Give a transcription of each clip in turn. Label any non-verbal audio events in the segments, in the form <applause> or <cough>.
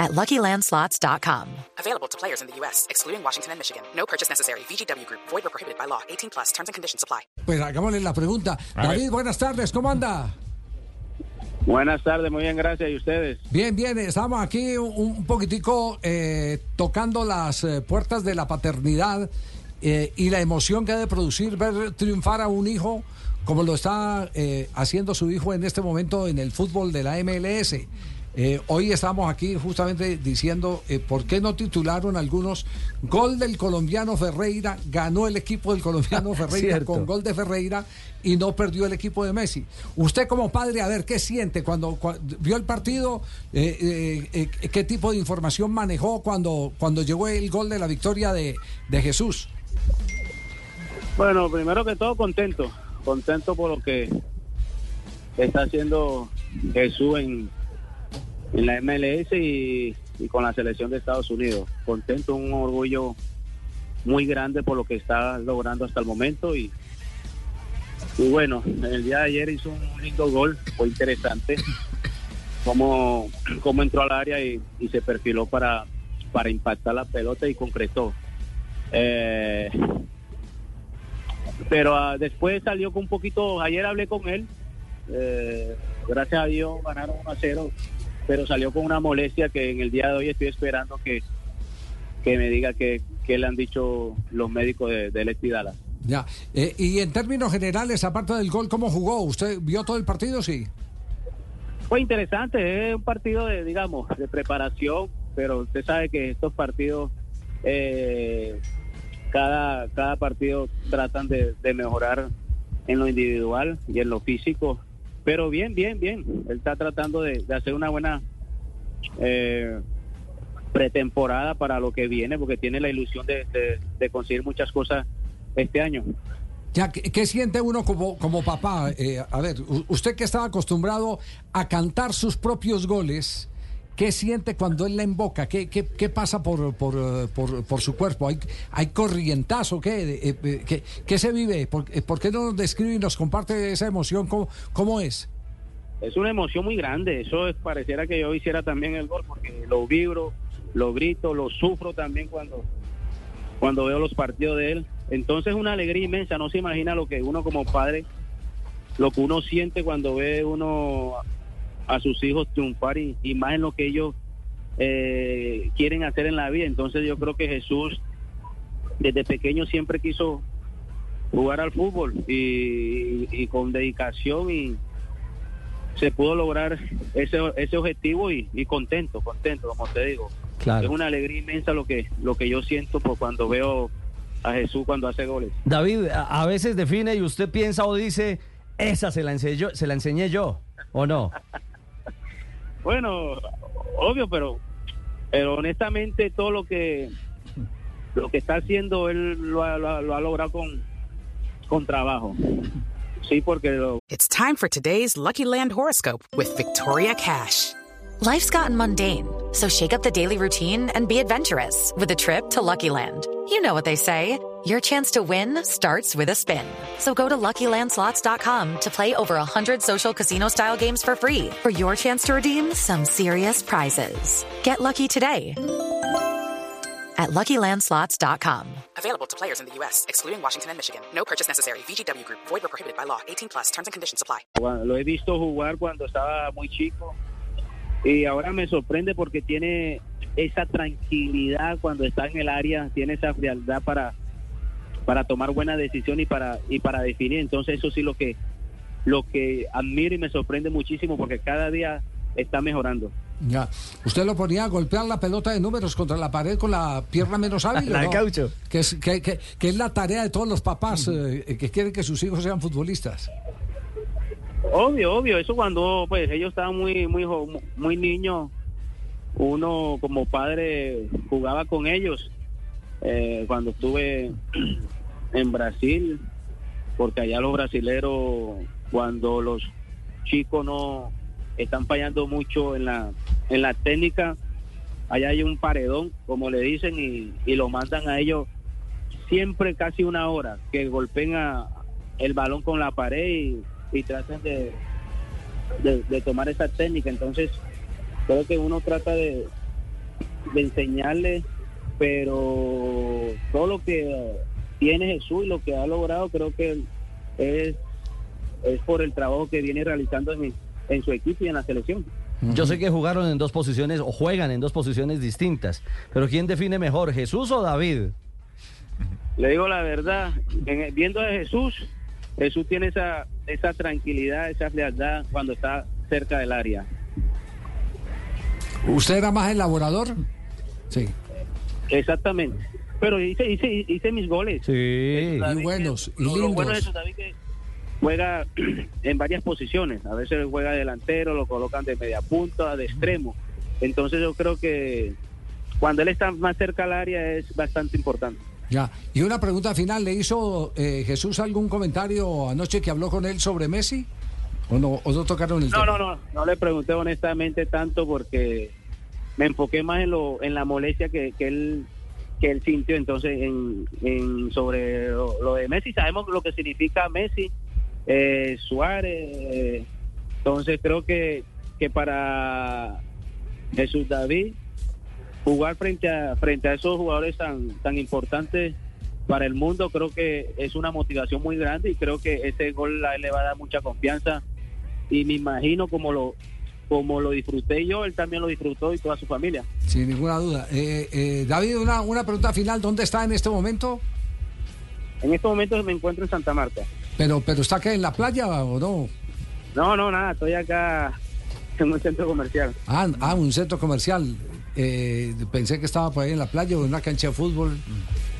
at LuckyLandSlots.com. Available to players in the U.S., excluding Washington and Michigan. No purchase necessary. VGW Group. Void or prohibited by law. 18 plus. Terms and conditions apply. Pues hagámosle la pregunta. David, buenas tardes, ¿cómo anda? Buenas tardes, muy bien, gracias. ¿Y ustedes? Bien, bien, estamos aquí un, un poquitico eh, tocando las eh, puertas de la paternidad eh, y la emoción que ha de producir ver triunfar a un hijo como lo está eh, haciendo su hijo en este momento en el fútbol de la MLS. Eh, hoy estamos aquí justamente diciendo eh, por qué no titularon algunos gol del colombiano Ferreira, ganó el equipo del colombiano <laughs> Ferreira con gol de Ferreira y no perdió el equipo de Messi. Usted como padre, a ver, ¿qué siente cuando, cua- vio el partido? Eh, eh, eh, ¿Qué tipo de información manejó cuando, cuando llegó el gol de la victoria de, de Jesús? Bueno, primero que todo, contento. Contento por lo que está haciendo Jesús en, en la MLS y, y con la selección de Estados Unidos. Contento, un orgullo muy grande por lo que está logrando hasta el momento. Y, y bueno, el día de ayer hizo un lindo gol, fue interesante. <laughs> Cómo, cómo entró al área y, y se perfiló para, para impactar la pelota y concretó. Eh, pero ah, después salió con un poquito, ayer hablé con él, eh, gracias a Dios ganaron 1 a 0, pero salió con una molestia que en el día de hoy estoy esperando que, que me diga que, que le han dicho los médicos de, de Leti Dallas. Ya. Eh, y en términos generales, aparte del gol, ¿cómo jugó? ¿Usted vio todo el partido? Sí. Fue interesante, es un partido de, digamos, de preparación, pero usted sabe que estos partidos, eh, cada, cada partido tratan de, de mejorar en lo individual y en lo físico, pero bien, bien, bien. Él está tratando de, de hacer una buena eh, pretemporada para lo que viene, porque tiene la ilusión de, de- conseguir muchas cosas este año. Ya, ¿qué, siente uno como, como papá? Eh, a ver, usted que estaba acostumbrado a cantar sus propios goles, ¿qué siente cuando él la invoca? ¿Qué, qué, qué pasa por, por, eh, por, por su cuerpo? ¿Hay, hay corrientazo? ¿Qué, Eh, eh, ¿qué, qué se vive? ¿Por, por qué no nos describe y nos comparte esa emoción? ¿Cómo, cómo es? es una emoción muy grande. Eso es, pareciera que yo hiciera también el gol porque lo vibro, lo grito, lo sufro también cuando, cuando veo los partidos de él. Entonces es una alegría inmensa. No se imagina lo que uno como padre, lo que uno siente cuando ve uno a sus hijos triunfar y, y más en lo que ellos eh, quieren hacer en la vida. Entonces yo creo que Jesús desde pequeño siempre quiso jugar al fútbol y, y con dedicación y se pudo lograr ese, ese objetivo y, y contento, contento, como te digo. Claro. Es una alegría inmensa lo que, lo que yo siento por cuando veo a Jesús cuando hace goles. David, a, veces define y usted piensa o dice, esa se la enseñé yo, se la enseñé yo, ¿o no? <laughs> Bueno, obvio, pero, pero honestamente todo lo que lo que está haciendo él lo ha, lo ha- lo ha logrado con, con trabajo. Sí, porque lo, It's time for today's Lucky Land horoscope with Victoria Cash. Life's gotten mundane, so shake up the daily routine and be adventurous with a trip to Lucky Land. You know what they say. Your chance to win starts with a spin. So go to LuckyLandSlots.com to play over 100 social casino-style games for free for your chance to redeem some serious prizes. Get lucky today at LuckyLandSlots.com. Available to players in the U.S., excluding Washington and Michigan. No purchase necessary. VGW Group. Void or prohibited by law. 18 plus. Terms and conditions apply. lo he visto jugar cuando estaba muy chico y ahora me sorprende porque tiene esa tranquilidad cuando está en el área, tiene esa frialdad para para tomar buena decisión y para y para definir. Entonces eso sí lo que lo que admiro y me sorprende muchísimo porque cada día está mejorando. Ya. ¿Usted lo ponía a golpear la pelota de números contra la pared con la pierna menos hábil? La de no? caucho. Que es, que, que- que es la tarea de todos los papás eh, que quieren que sus hijos sean futbolistas. Obvio, obvio, eso cuando pues ellos estaban muy muy muy niños, uno como padre jugaba con ellos. Eh, cuando estuve en Brasil, porque allá los brasileros, cuando los chicos no están fallando mucho en la, en la técnica, allá hay un paredón, como le dicen, y, y lo mandan a ellos siempre casi una hora, que golpeen a, el balón con la pared y, y traten de, de, tomar esa técnica. Entonces, creo que uno trata de, de enseñarle, pero todo lo que tiene Jesús y lo que ha logrado, creo que es, es por el trabajo que viene realizando en, en su equipo y en la selección. Yo sé que jugaron en dos posiciones o juegan en dos posiciones distintas, pero ¿quién define mejor, Jesús o David? Le digo la verdad, en- viendo a Jesús, Jesús tiene esa, esa tranquilidad, esa frialdad cuando está cerca del área. ¿Usted era más elaborador? Sí. Exactamente. Pero hice, hice, hice mis goles. Sí. David, Y buenos, y lo, lo bueno lindos. eso, David, que juega <clears throat> en varias posiciones. A veces juega delantero, lo colocan de media punta, de extremo. Entonces yo creo que cuando él está más cerca al área es bastante importante. Ya. Y una pregunta final, ¿le hizo eh, Jesús algún comentario anoche que habló con él sobre Messi? ¿O no, o no tocaron el No, tema? no, no, no le pregunté honestamente tanto porque me enfoqué más en lo, en la molestia que, que él que él sintió entonces en, sobre lo, de Messi. Sabemos lo que significa Messi eh, Suárez eh, entonces creo que que para Jesús David jugar frente a frente a esos jugadores tan tan importantes para el mundo creo que es una motivación muy grande y creo que ese gol a le va a dar mucha confianza. Y me imagino como lo como lo disfruté yo, él también lo disfrutó y toda su familia. Sin ninguna duda. Eh, eh, David, una, una pregunta final, ¿dónde está en este momento? En estos momentos me encuentro en Santa Marta. Pero, pero ¿está acá en la playa o no? No, no, nada, estoy acá en un centro comercial. Ah, ah, un centro comercial. Eh, pensé que estaba por ahí en la playa o en una cancha de fútbol.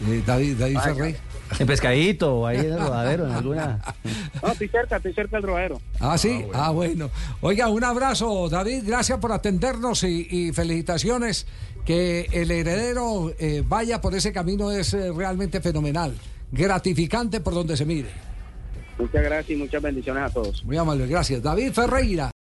Eh, David, David. Ferrey. En pescadito o ahí en el rodadero, en alguna. No, estoy cerca, estoy cerca del rodadero. Ah, sí. Ah, bueno. Oiga, un abrazo, David. Gracias por atendernos y, y felicitaciones. Que el heredero eh, vaya por ese camino es eh, realmente fenomenal. Gratificante por donde se mire. Muchas gracias y muchas bendiciones a todos. Muy amable, gracias. David Ferreira.